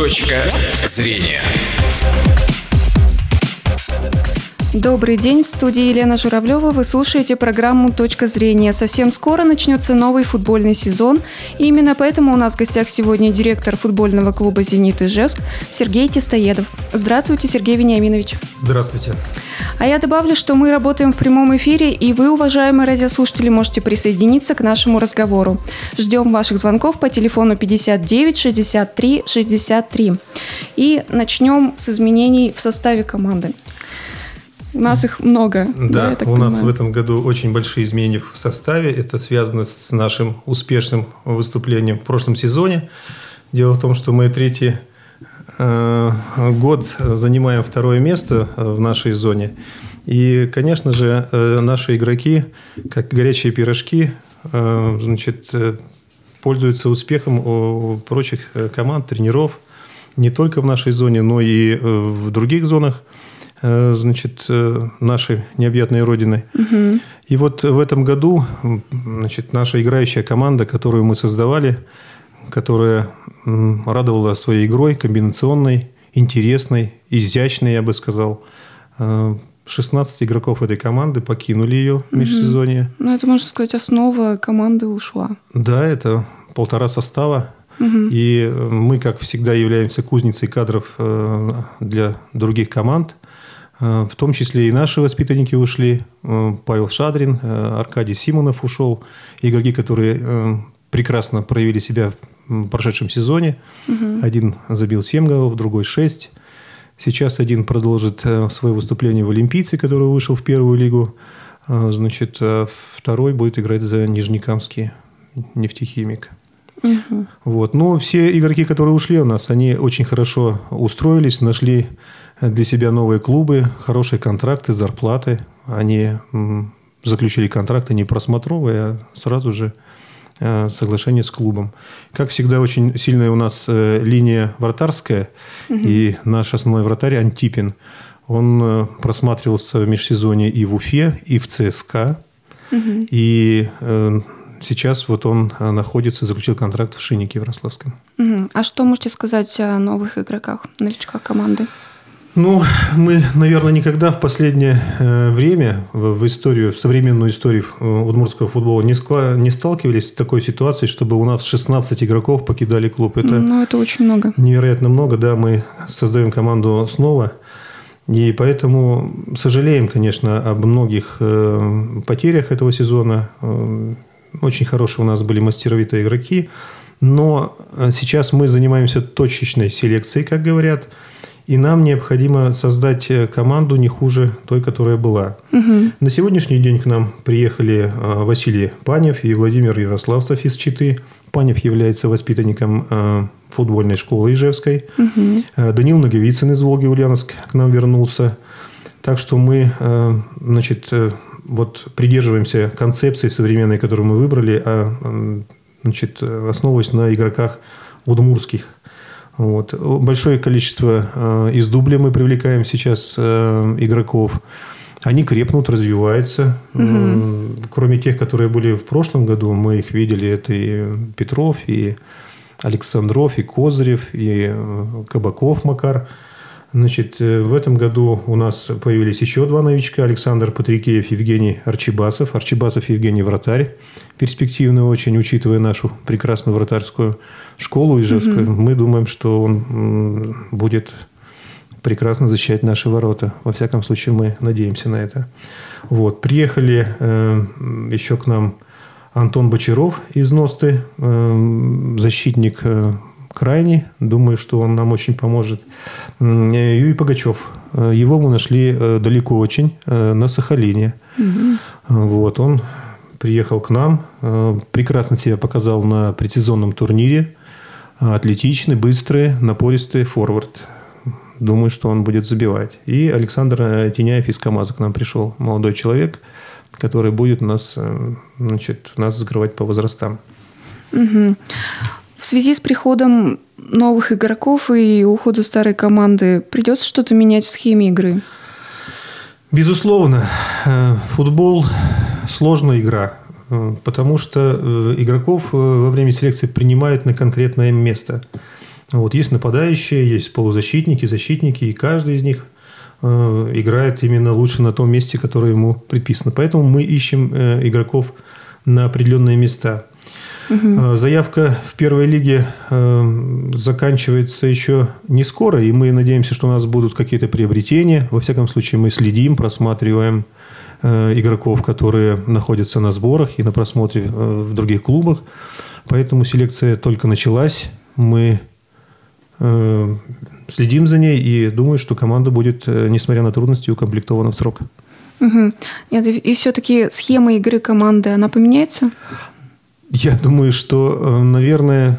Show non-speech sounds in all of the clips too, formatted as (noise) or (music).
Точка зрения. Добрый день, в студии Елена Журавлева. Вы слушаете программу «Точка зрения». Совсем скоро начнется новый футбольный сезон. И именно поэтому у нас в гостях сегодня директор футбольного клуба «Зенит» Ижевск Сергей Тестоедов. Здравствуйте, Сергей Вениаминович. Здравствуйте. А я добавлю, что мы работаем в прямом эфире, и вы, уважаемые радиослушатели, можете присоединиться к нашему разговору. Ждем ваших звонков по телефону 59 63 63. И начнем с изменений в составе команды. У нас их много. Да, да у нас в этом году очень большие изменения в составе. Это связано с нашим успешным выступлением в прошлом сезоне. Дело в том, что мы третий э, год занимаем второе место в нашей зоне. И, конечно же, э, наши игроки, как горячие пирожки, э, значит, э, пользуются успехом у прочих э, команд, тренеров, не только в нашей зоне, но и э, в других зонах – Э, значит, э, нашей необъятной родины. Угу. И вот в этом году значит, наша играющая команда, которую мы создавали, которая радовала своей игрой, комбинационной, интересной, изящной, я бы сказал. 16 э, игроков этой команды покинули ее в межсезонье. Угу. Ну, это, можно сказать, основа команды ушла. Да, это полтора состава. Угу. И мы, как всегда, являемся кузницей кадров для других команд. Э, в том числе и наши воспитанники ушли. Э, Павел Шадрин, э, Аркадий Симонов ушел. Игроки, которые прекрасно проявили себя в прошедшем сезоне. Угу. Один забил 7 голов, другой 6. Сейчас один продолжит свое выступление в Олимпийце, который вышел в первую лигу. Значит, второй будет играть за Нижнекамский нефтехимик. Угу. Вот. Но все игроки, которые ушли у нас, они очень хорошо устроились, нашли для себя новые клубы, хорошие контракты, зарплаты. Они заключили контракты не просмотровые, а сразу же э, соглашение с клубом. Как всегда, очень сильная у нас э, линия вратарская, угу. и наш основной вратарь Антипин, он э, просматривался в межсезонье и в Уфе, и в ЦСКА. Угу. И сейчас вот он находится, заключил контракт в Шиннике Ярославском. Угу. А что можете сказать о новых игроках, новичках команды? Ну, мы, наверное, никогда в последнее э, время в историю, в современную историю э, удмуртского футбола не, скла, не сталкивались с такой ситуацией, чтобы у нас 16 игроков покидали клуб. Это, ну, это очень много. Невероятно много, да. Мы создаем команду снова. И поэтому сожалеем, конечно, об многих э, потерях этого сезона. Очень хорошие у нас были мастеровитые игроки. Но сейчас мы занимаемся точечной селекцией, как говорят – и нам необходимо создать э, команду не хуже той, которая была. Угу. На сегодняшний день к нам приехали э, Василий Панев и Владимир Ярославцев из Читы. Панев является воспитанником э, футбольной школы Ижевской. Угу. Данил Наговицын из Волги Ульяновск к нам вернулся. Так что мы значит, вот придерживаемся концепции современной, которую мы выбрали, а значит, основываясь на игроках удмурских – вот. Большое количество э, из дубля мы привлекаем сейчас э, игроков. Они крепнут, развиваются. Угу. Кроме тех, которые были в прошлом году, мы их видели. Это и Петров, и Александров, и Козырев, и э, Кабаков Макар. Значит, в этом году у нас появились еще два новичка. Александр Патрикеев, Евгений Арчибасов. Арчибасов Евгений Вратарь. Перспективный очень, учитывая нашу прекрасную вратарскую школу Ижевскую, угу. мы думаем, что он будет прекрасно защищать наши ворота. Во всяком случае, мы надеемся на это. Вот. Приехали э, еще к нам Антон Бочаров из Носты, э, защитник э, крайний. Думаю, что он нам очень поможет. Юрий Погачев. Э, его мы нашли э, далеко очень, э, на Сахалине. Угу. Вот. Он приехал к нам, прекрасно себя показал на прецизионном турнире атлетичный, быстрый, напористый форвард. Думаю, что он будет забивать. И Александр Теняев из КАМАЗа к нам пришел. Молодой человек, который будет нас, значит, нас закрывать по возрастам. Угу. В связи с приходом новых игроков и ухода старой команды придется что-то менять в схеме игры? Безусловно. Э, футбол – сложная игра. Э, потому что э, игроков во время селекции принимают на конкретное место. Вот, есть нападающие, есть полузащитники, защитники, и каждый из них играет именно лучше на том месте, которое ему предписано. Поэтому мы ищем игроков на определенные места. Угу. Заявка в первой лиге э, заканчивается еще не скоро, и мы надеемся, что у нас будут какие-то приобретения. Во всяком случае, мы следим, просматриваем э, игроков, которые находятся на сборах и на просмотре э, в других клубах. Поэтому селекция только началась. Мы э, следим за ней и думаю, что команда будет, э, несмотря на трудности, укомплектована в срок. Угу. Нет, и все-таки схема игры команды, она поменяется? Я думаю, что, э, наверное,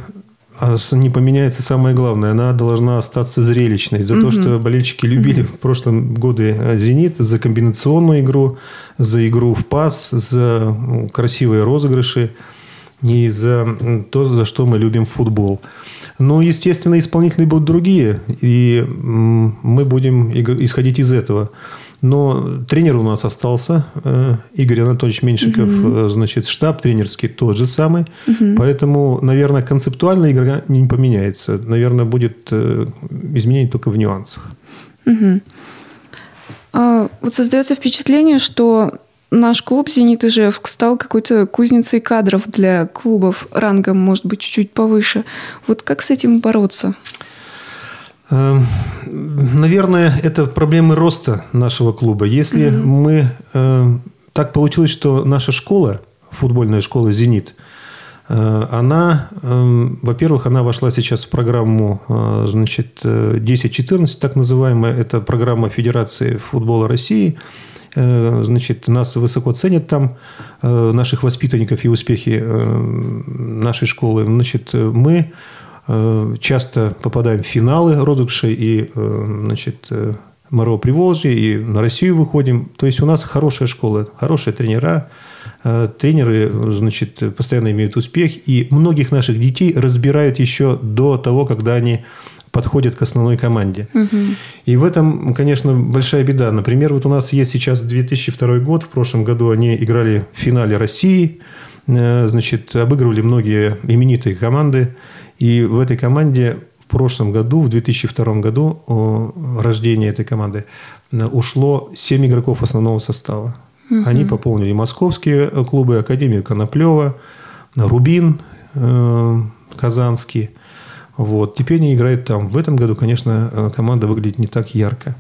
а не поменяется самое главное. Она должна остаться зрелищной. За угу. то, что болельщики любили угу. в прошлом годы э, «Зенит», за комбинационную игру, за игру в пас, за ну, красивые розыгрыши и за то, за что мы любим футбол. Но, естественно, исполнители будут другие, и мы будем исходить из этого. Но тренер у нас остался, э, Игорь Анатольевич Меньшиков, угу. значит, штаб тренерский тот же самый. Угу. Поэтому, наверное, концептуально игра не поменяется. Наверное, будет э, изменение только в нюансах. Угу. А, вот создается впечатление, что наш клуб «Зенит Ижевск» стал какой-то кузницей кадров для клубов рангом, может быть, чуть-чуть повыше. Вот как с этим бороться? Эм, наверное, это проблемы роста нашего клуба. Если mm-hmm. мы... Э, так получилось, что наша школа, футбольная школа «Зенит», э, она, э, во-первых, она вошла сейчас в программу э, значит, 10-14, так называемая. Это программа Федерации футбола России. Значит, нас высоко ценят там, наших воспитанников и успехи нашей школы. Значит, мы Э, часто попадаем в финалы розыгрышей и, э, значит, э, Моро Приволжье, и на Россию выходим. То есть у нас хорошая школа, хорошие тренера, тренеры, значит, постоянно имеют успех, и многих наших детей разбирают еще до того, когда они подходят к основной команде. Угу. И в этом, конечно, большая беда. Например, вот у нас есть сейчас 2002 год, в прошлом году они играли в финале России, значит, обыгрывали многие именитые команды. И в этой команде в прошлом году, в 2002 году, рождения этой команды, э, ушло 7 игроков основного состава. Угу. Они пополнили московские клубы, Академию Коноплева, Рубин э, Казанский. Вот. Теперь они играют там. В этом году, конечно, э, команда выглядит не так ярко.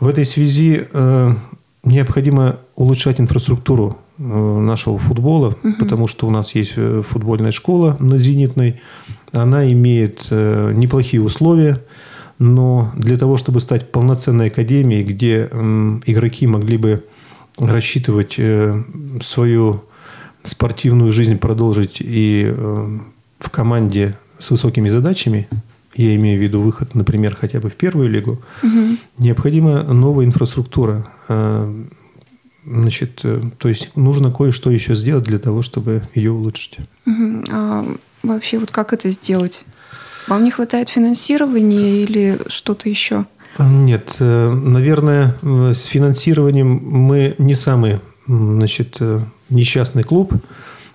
В этой связи необходимо улучшать инфраструктуру нашего футбола, угу. потому что у нас есть футбольная школа на Зенитной, она имеет э, неплохие условия, но для того, чтобы стать полноценной академией, где игроки могли бы рассчитывать э, свою спортивную жизнь продолжить и э, в команде с высокими задачами, я имею в виду выход, например, хотя бы в первую лигу, угу. необходима новая инфраструктура. Значит, то есть нужно кое-что еще сделать для того, чтобы ее улучшить. Угу. А вообще вот как это сделать? Вам не хватает финансирования или что-то еще? Нет, э, наверное, с финансированием мы не самый значит, э, несчастный клуб.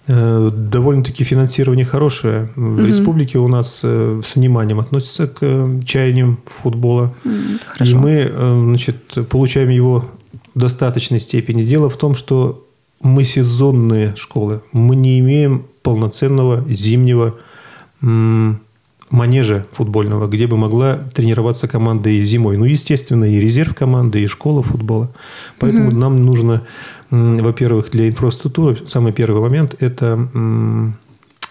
Э, довольно-таки финансирование хорошее. В угу. республике у нас с вниманием относятся к чаяниям футбола. Хорошо. И мы значит, получаем его в достаточной степени. Дело в том, что мы сезонные школы. Мы не имеем полноценного зимнего манежа футбольного, где бы могла тренироваться команда и зимой. Ну, естественно, и резерв команды, и школа футбола. Поэтому угу. нам нужно, во-первых, для инфраструктуры, самый первый момент – это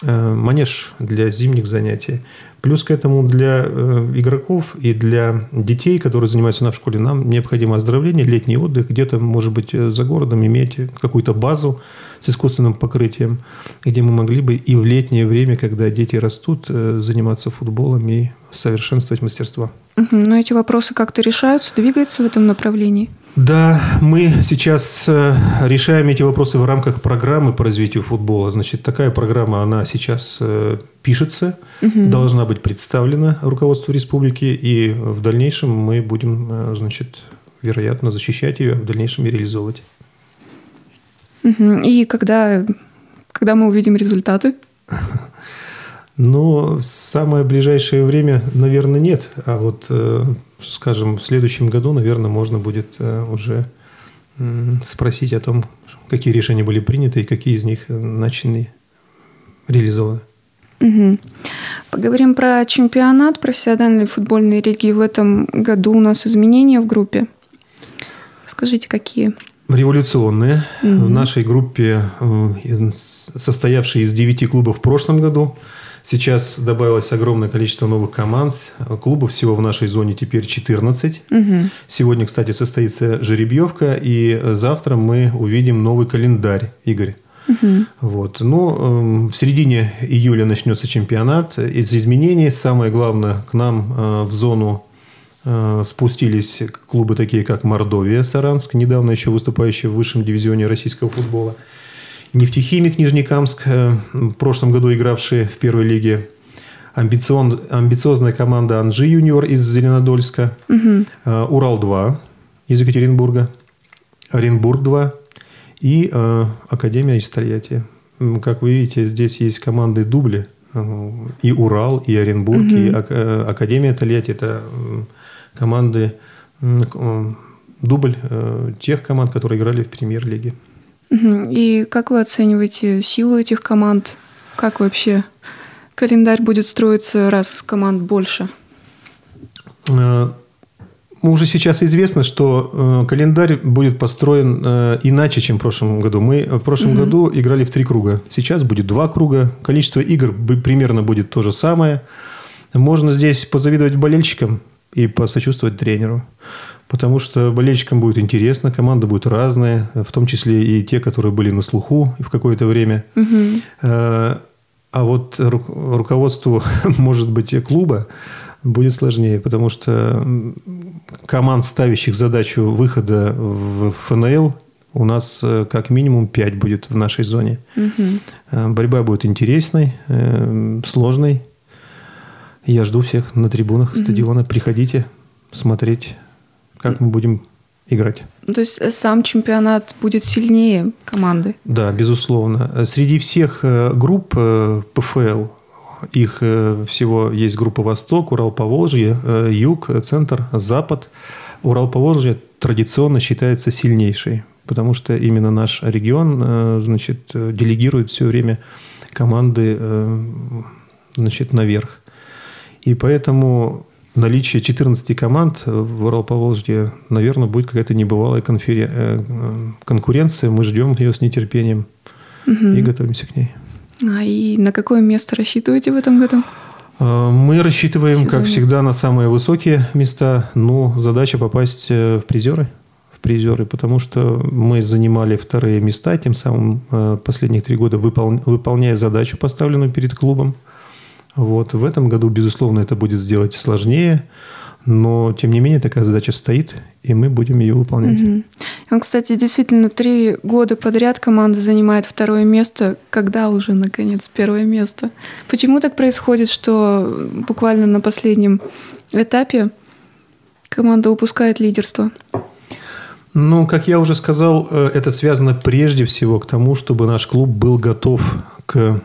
э, манеж для зимних занятий. Плюс к этому для э, игроков и для детей, которые занимаются на школе, нам необходимо оздоровление, летний отдых, где-то, может быть, э, за городом иметь какую-то базу, с искусственным покрытием, где мы могли бы и в летнее время, когда дети растут, заниматься футболом и совершенствовать мастерство. Но эти вопросы как-то решаются, двигаются в этом направлении? Да, мы сейчас э, решаем эти вопросы в рамках программы по развитию футбола. Значит, такая программа, она сейчас э, пишется, угу. должна быть представлена руководству республики, и в дальнейшем мы будем, значит, вероятно, защищать ее, а в дальнейшем и реализовывать. И когда, когда мы увидим результаты? (laughs) Но в самое ближайшее время, наверное, нет. А вот, э, скажем, в следующем году, наверное, можно будет э, уже спросить о том, какие решения были приняты и какие из них начали реализованы. Угу. Поговорим про чемпионат профессиональной футбольной лиги. В этом году у нас изменения в группе. Скажите, какие? Революционные. Угу. В нашей группе, э, состоявшей из 9 клубов в прошлом году, сейчас добавилось огромное количество новых команд. Клубов всего в нашей зоне теперь 14. Угу. Сегодня, кстати, состоится жеребьевка, и завтра мы увидим новый календарь, Игорь. Угу. Вот. Но э, в середине июля начнется чемпионат. Из изменений самое главное к нам э, в зону э, спустились клубы такие, как Мордовия, Саранск, недавно еще выступающие в высшем дивизионе российского футбола. Нефтехимик Нижнекамск, э, в прошлом году игравший в первой лиге. Амбицион, амбициозная команда Анжи Юниор из Зеленодольска. Угу. Э, Урал-2 из Екатеринбурга. Оренбург-2 и э, Академия из Тольятти. Как вы видите, здесь есть команды дубли. Э, и Урал, и Оренбург, угу. и Академия Тольятти. Это команды, дубль тех команд, которые играли в премьер-лиге. И как вы оцениваете силу этих команд? Как вообще календарь будет строиться, раз команд больше? уже сейчас известно, что э, календарь будет построен э, иначе, чем в прошлом году. Мы в прошлом угу. году играли в три круга. Сейчас будет два круга. Количество игр примерно будет то же самое. Можно здесь позавидовать болельщикам и посочувствовать тренеру. Потому что болельщикам будет интересно, команда будет разная, в том числе и те, которые были на слуху в какое-то время. Угу. А вот руководству, (laughs) может быть, клуба будет сложнее, потому что команд, ставящих задачу выхода в ФНЛ, у нас э, как минимум 5 будет в нашей зоне. Угу. Борьба будет интересной, э, сложной. Я жду всех на трибунах угу. стадиона. Приходите смотреть, как мы будем играть. То есть сам чемпионат будет сильнее команды? Да, безусловно. Среди всех групп ПФЛ их э, всего есть группа Восток, Урал Поволжье, э, Юг, Центр, Запад. Урал Поволжье традиционно считается сильнейшей, потому что именно наш регион э, значит, делегирует все время команды значит, наверх. И поэтому наличие 14 команд в Урал-Поволжье, наверное, будет какая-то небывалая конкуренция. Мы ждем ее с нетерпением угу. и готовимся к ней. А и на какое место рассчитываете в этом году? А, мы рассчитываем, Сезоне. как всегда, на самые высокие места. Ну, задача попасть э, в призеры. В призеры, потому что мы занимали вторые места, тем самым э, последних три года выпол... выполняя задачу, поставленную перед клубом. Вот. В этом году, безусловно, это будет сделать сложнее. Но, тем не менее, такая задача стоит, и мы будем ее выполнять. Угу. Он, кстати, действительно три года подряд команда занимает второе место. Когда уже, наконец, первое место? Почему так происходит, что буквально на последнем этапе команда упускает лидерство? Ну, как я уже сказал, э, это связано прежде всего к тому, чтобы наш клуб был готов к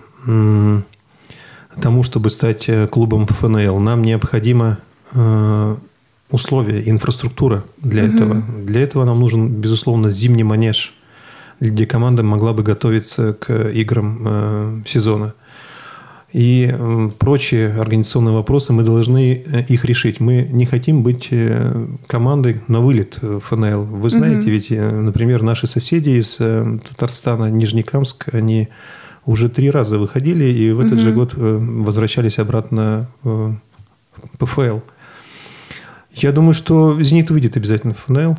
тому, чтобы стать э, клубом ФНЛ. Нам необходимо Э, условия, инфраструктура для угу. этого. Для этого нам нужен, безусловно, зимний манеж, где команда могла бы готовиться к играм э, сезона. И э, прочие организационные вопросы, мы должны их решить. Мы не хотим быть э, командой на вылет ФНЛ. Вы знаете, угу. ведь, например, наши соседи из Татарстана, Нижнекамск, они уже три раза выходили и в этот угу. же год возвращались обратно в ПФЛ. Я думаю, что «Зенит» выйдет обязательно в ФНЛ.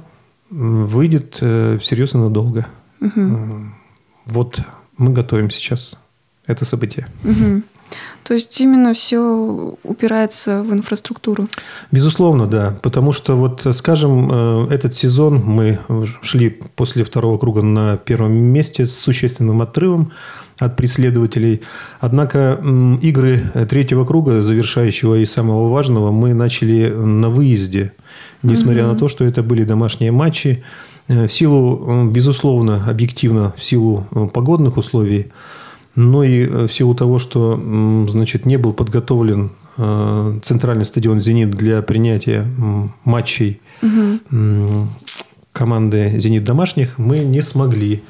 Выйдет э, серьезно надолго. Угу. Вот мы готовим сейчас это событие. Угу. То есть именно все упирается в инфраструктуру? Безусловно, да. Потому что, вот, скажем, э, этот сезон мы шли после второго круга на первом месте с существенным отрывом от преследователей. Однако игры третьего круга, завершающего и самого важного, мы начали на выезде, несмотря угу. на то, что это были домашние матчи. Э, в силу, безусловно, объективно, в силу э, погодных условий, но и в силу того, что значит, не был подготовлен центральный стадион «Зенит» для принятия матчей угу. команды «Зенит» домашних, мы не смогли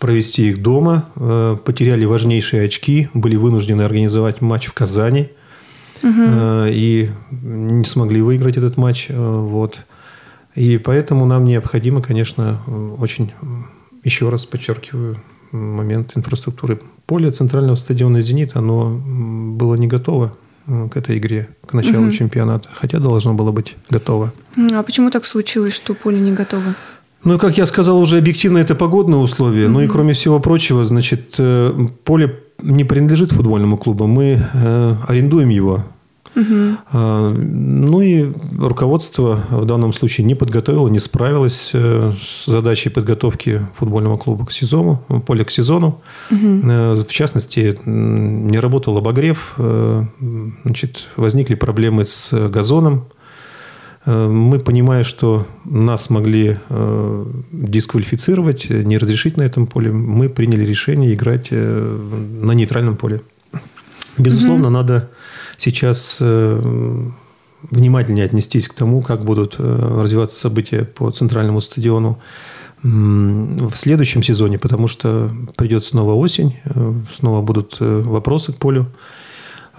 провести их дома, потеряли важнейшие очки, были вынуждены организовать матч в Казани – угу. и не смогли выиграть этот матч. Э, вот. И поэтому нам необходимо, конечно, очень, еще раз подчеркиваю, момент инфраструктуры. Поле центрального стадиона «Зенит», оно было не готово э, к этой игре, к началу угу. чемпионата, хотя должно было быть готово. А почему так случилось, что поле не готово? Ну, как я сказал, уже объективно это погодные условия. Mm-hmm. Ну и кроме всего прочего, значит, поле не принадлежит футбольному клубу, мы э, арендуем его. А, ну и руководство в данном случае не подготовило, не справилось э, с задачей подготовки футбольного клуба к сезону, поля к сезону. Угу. В частности, не работал обогрев, э, значит, возникли проблемы с газоном. Мы, понимая, что нас могли дисквалифицировать, не разрешить на этом поле, мы приняли решение играть на нейтральном поле. Безусловно, угу. надо сейчас э, внимательнее отнестись к тому, как будут э, развиваться события по центральному стадиону в следующем сезоне, потому что придет снова осень, э, снова будут вопросы к полю.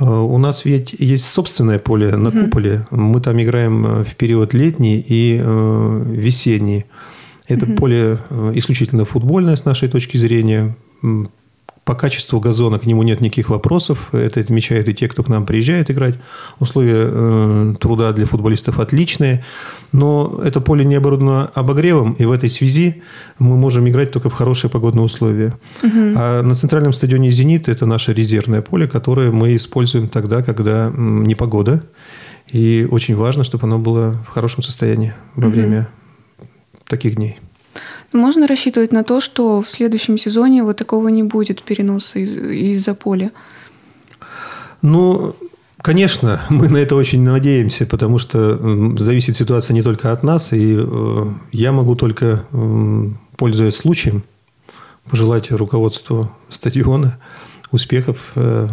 У нас ведь есть собственное поле на куполе. Мы там играем в период летний и весенний. Это угу. поле исключительно футбольное с нашей точки зрения. По качеству газона к нему нет никаких вопросов. Это отмечают и те, кто к нам приезжает играть. Условия э, труда для футболистов отличные. Но это поле не оборудовано обогревом, и в этой связи мы можем играть только в хорошие погодные условия. Угу. А на центральном стадионе «Зенит» это наше резервное поле, которое мы используем тогда, когда непогода. И очень важно, чтобы оно было в хорошем состоянии во угу. время таких дней. Можно рассчитывать на то, что в следующем сезоне вот такого не будет переноса из- из-за поля? Ну, Конечно, (laughs) мы на это очень надеемся, потому что зависит ситуация не только от нас, и э, я могу только, пользуясь случаем, пожелать руководству стадиона успехов э,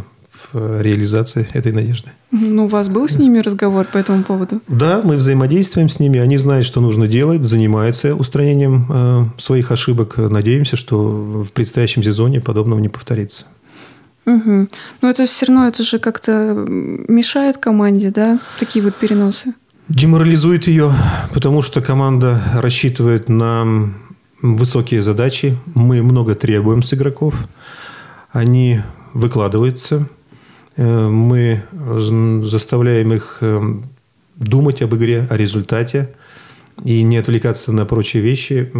в реализации этой надежды. Ну, у вас был с ними разговор по этому поводу? Да, мы взаимодействуем с ними. Они знают, что нужно делать, занимаются устранением э, своих ошибок. Надеемся, что в предстоящем сезоне подобного не повторится. Угу. Но это все равно это же как-то мешает команде, да, такие вот переносы? Деморализует ее, потому что команда рассчитывает на высокие задачи. Мы много требуем с игроков. Они выкладываются, Э, мы заставляем их э, думать об игре, о результате и не отвлекаться на прочие вещи.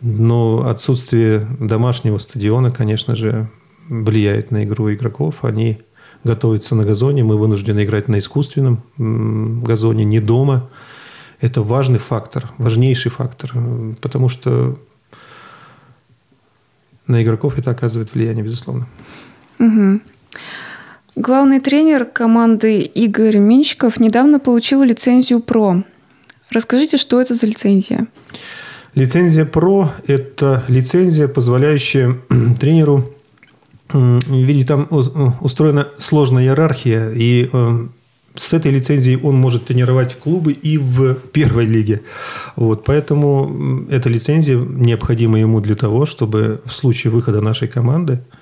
Но отсутствие домашнего стадиона, конечно же, влияет на игру игроков. Они готовятся на газоне, мы вынуждены играть на искусственном газоне, не дома. Это важный фактор, важнейший фактор, потому что на игроков это оказывает влияние, безусловно. Угу. Главный тренер команды Игорь Минчиков недавно получил лицензию ПРО. Расскажите, что это за лицензия? Лицензия ПРО – это лицензия, позволяющая тренеру Видите, там устроена сложная иерархия, и э, с этой лицензией он может тренировать клубы и в первой лиге. Вот, поэтому эта лицензия необходима ему для того, чтобы в случае выхода нашей команды Э,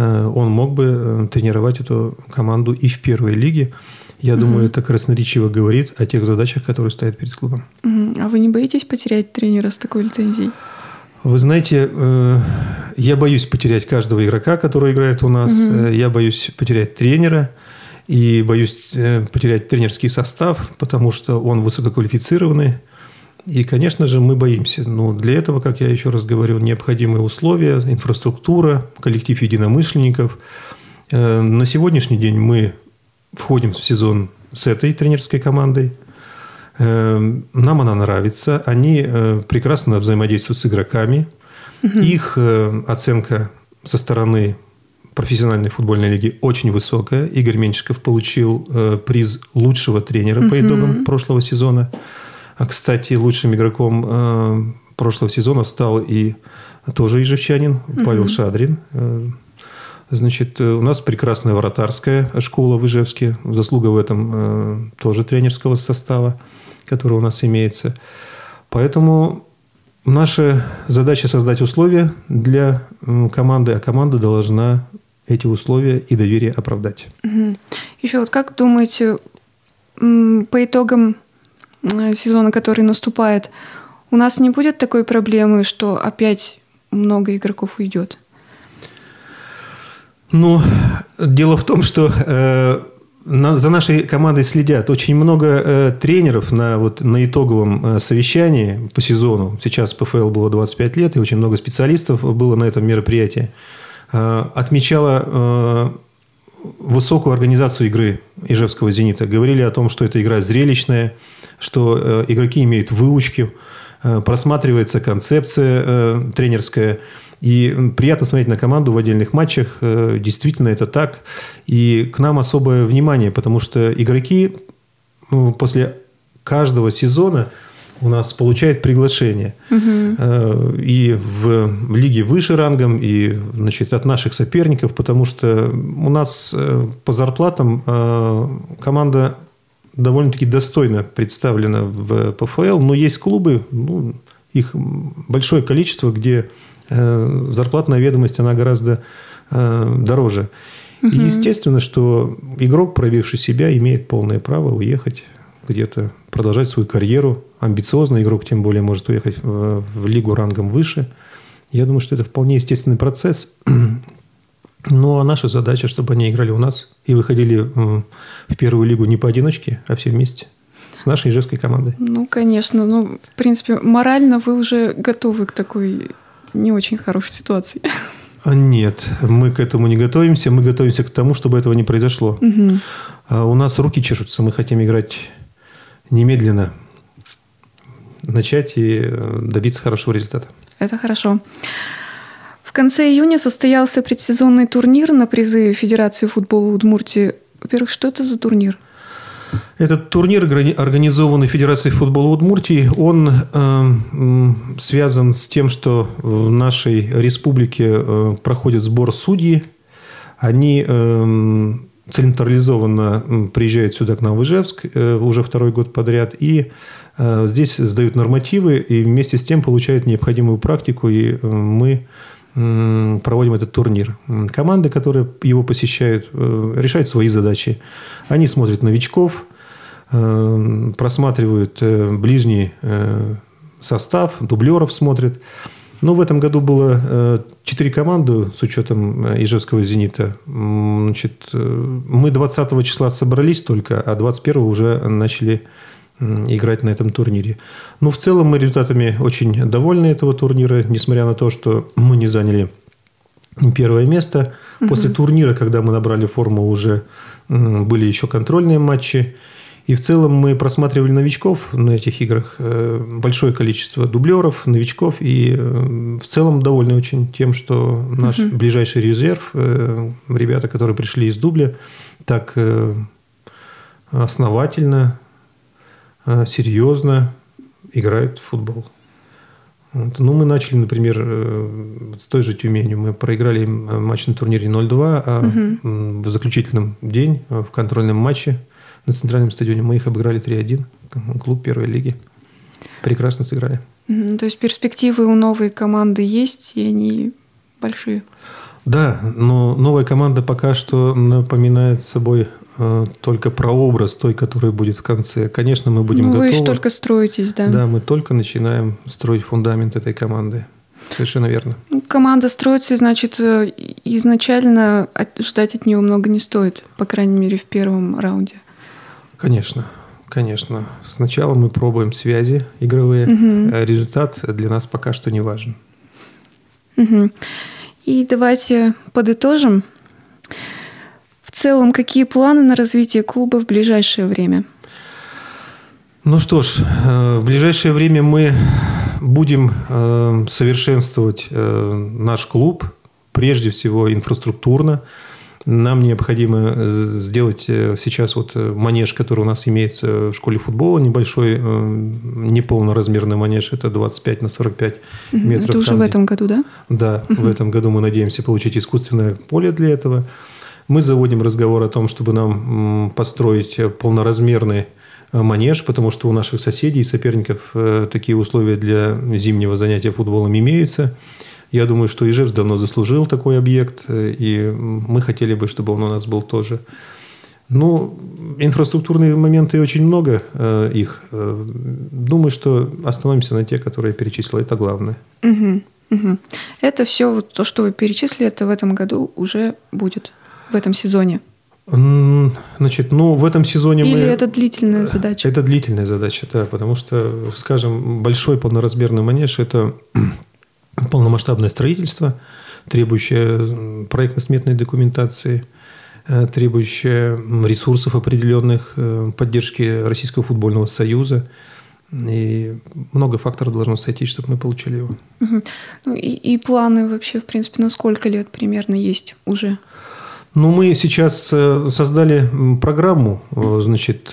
он мог бы э, тренировать эту команду и в первой лиге. Я mm думаю, это красноречиво говорит о тех задачах, которые стоят перед клубом. mm А вы не боитесь потерять тренера с такой лицензией? Вы знаете, э, я боюсь потерять каждого игрока, который играет у нас. Угу. Я боюсь потерять тренера и боюсь потерять тренерский состав, потому что он высококвалифицированный. И, конечно же, мы боимся. Но для этого, как я еще раз говорю, необходимые условия, инфраструктура, коллектив единомышленников. Э, на сегодняшний день мы входим в сезон с этой тренерской командой. Э, нам она нравится. Они э, прекрасно взаимодействуют с игроками. Угу. Их оценка со стороны профессиональной футбольной лиги очень высокая. Игорь Меньшиков получил приз лучшего тренера угу. по итогам прошлого сезона. А, кстати, лучшим игроком э, прошлого сезона стал и тоже ижевчанин Павел угу. Шадрин. Э, Значит, у нас прекрасная вратарская школа в Ижевске. Заслуга в этом тоже тренерского состава, который у нас имеется. Поэтому наша задача создать условия для команды, а команда должна эти условия и доверие оправдать. Угу. Еще вот как думаете, по итогам сезона, который наступает, у нас не будет такой проблемы, что опять много игроков уйдет? Ну, дело в том, что э, на, за нашей командой следят очень много э, тренеров на, вот, на итоговом э, совещании по сезону. Сейчас ПФЛ было 25 лет, и очень много специалистов было на этом мероприятии. Э, отмечала э, высокую организацию игры Ижевского «Зенита». Говорили о том, что эта игра зрелищная, что э, игроки имеют выучки, э, просматривается концепция э, тренерская. И приятно смотреть на команду в отдельных матчах. Действительно, это так. И к нам особое внимание, потому что игроки ну, после каждого сезона у нас получает приглашение. Угу. И в лиге выше рангом, и значит, от наших соперников, потому что у нас э, по зарплатам команда довольно-таки достойно представлена в ПФЛ, но есть клубы, ну, их большое количество, где зарплатная ведомость, она гораздо дороже. Угу. И естественно, что игрок, проявивший себя, имеет полное право уехать где-то продолжать свою карьеру. Амбициозный игрок, тем более, может уехать в, в лигу рангом выше. Я думаю, что это вполне естественный процесс. (clears throat) Ну, а наша задача, чтобы они играли у нас и выходили в первую лигу не поодиночке, а все вместе с нашей ижевской командой. Ну, конечно. Ну, в принципе, морально вы уже готовы к такой не очень хорошей ситуации. А нет, мы к этому не готовимся. Мы готовимся к тому, чтобы этого не произошло. Угу. У нас руки чешутся. Мы хотим играть немедленно начать и э, добиться хорошего результата. Это хорошо. В конце июня состоялся предсезонный турнир на призы Федерации футбола Удмуртии. Во-первых, что это за турнир? Этот турнир, организованный Федерацией футбола Удмуртии, он э, связан с тем, что в нашей республике э, проходит сбор судей. Они э, централизованно приезжают сюда к нам в Ижевск э, уже второй год подряд и э, здесь сдают нормативы и вместе с тем получают необходимую практику и э, мы проводим этот турнир. Команды, которые его посещают, решают свои задачи. Они смотрят новичков, просматривают ближний состав, дублеров смотрят. Ну, в этом году было э, четыре команды с учетом э, Ижевского «Зенита». Значит, э, мы 20 числа собрались только, а 21 уже начали играть на этом турнире. Ну, в целом мы результатами очень довольны этого турнира, несмотря на то, что мы не заняли первое место. После турнира, когда мы набрали форму, уже были еще контрольные матчи. И в целом мы просматривали новичков на этих играх, э, большое количество дублеров, новичков, и э, в целом довольны очень тем, что наш угу. ближайший резерв, э, ребята, которые пришли из дубля, так основательно, серьезно играют в футбол. Вот. Ну, мы начали, например, с той же Тюменью. Мы проиграли матч на турнире 0-2, а угу. в заключительном день, в контрольном матче – на центральном стадионе. Мы их обыграли 3-1, клуб первой лиги. Прекрасно сыграли. То есть перспективы у новой команды есть, и они большие? Да, но новая команда пока что напоминает собой э, только прообраз той, которая будет в конце. Конечно, мы будем ну, готовы. Вы же только строитесь, да? Да, мы только начинаем строить фундамент этой команды. Совершенно верно. Ну, команда строится, значит, э, изначально ждать от нее много не стоит, по крайней мере, в первом раунде. Конечно, конечно. Сначала мы пробуем связи игровые. Угу. Результат для нас пока что не важен. Угу. И давайте подытожим. В целом, какие планы на развитие клуба в ближайшее время? Ну что ж, э, в ближайшее время мы будем э, совершенствовать наш клуб, прежде всего инфраструктурно. Нам необходимо сделать сейчас вот манеж, который у нас имеется в школе футбола, небольшой, неполноразмерный манеж, это 25 на 45 метров. Это уже там, в этом году, да? Да, угу. в этом году мы надеемся получить искусственное поле для этого. Мы заводим разговор о том, чтобы нам построить полноразмерный Э, манеж, потому что у наших соседей и соперников э, такие условия для зимнего занятия футболом имеются. Я думаю, что Ижевск давно заслужил такой объект, э, и мы хотели бы, чтобы он у нас был тоже. Ну, инфраструктурные моменты очень много э, их. Думаю, что остановимся на те, которые я перечислил. Это главное. Угу, угу. Это все вот то, что вы перечислили, это в этом году уже будет, в этом сезоне. Значит, ну, в этом сезоне Или мы... это длительная задача? Это длительная задача, да, потому что, скажем, большой полноразмерный манеж – это полномасштабное строительство, требующее проектно-сметной документации, э, требующее ресурсов определенных, э, поддержки Российского футбольного союза. И много факторов должно сойтись, чтобы мы получили его. Угу. Ну, и, и планы вообще, в принципе, на сколько лет примерно есть уже? Ну, мы сейчас э, создали программу, значит,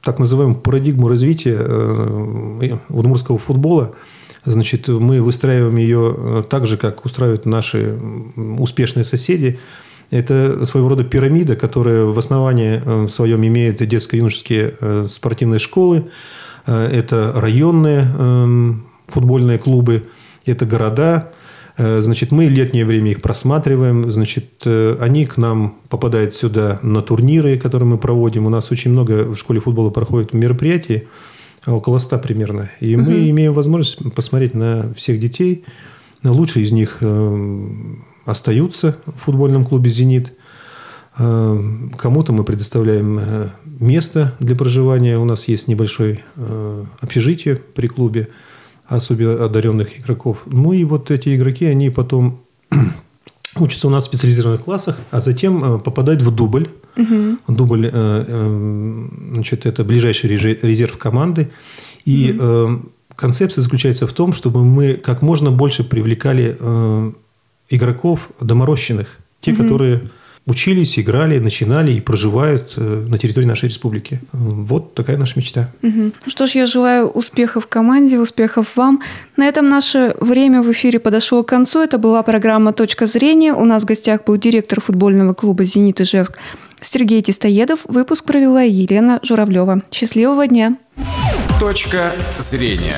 так называемую парадигму развития удмуртского футбола. Значит, мы выстраиваем ее так же, как устраивают наши успешные соседи. Это своего рода пирамида, которая в основании своем имеет детско-юношеские спортивные школы, это районные футбольные клубы, это города, Э, значит, мы летнее время их просматриваем. Значит, э, они к нам попадают сюда на турниры, которые мы проводим. У нас очень много в школе футбола проходит мероприятий, около ста примерно. И угу. мы имеем возможность посмотреть на всех детей. Лучшие из них э, остаются в футбольном клубе «Зенит». Кому-то мы предоставляем место для проживания. У нас есть небольшое общежитие при клубе особенно одаренных игроков. Ну и вот эти игроки, они потом учатся у нас в специализированных классах, а затем э, попадают в дубль. Угу. Дубль, э, э, значит, это ближайший резерв команды. И угу. концепция заключается в том, чтобы мы как можно больше привлекали игроков доморощенных, те, угу. которые учились, играли, начинали и проживают э, на территории нашей республики. Вот такая наша мечта. Угу. Что ж, я желаю успехов команде, успехов вам. На этом наше время в эфире подошло к концу. Это была программа «Точка зрения». У нас в гостях был директор футбольного клуба «Зенит» Ижевск Сергей Тистоедов. Выпуск провела Елена Журавлева. Счастливого дня! «Точка зрения»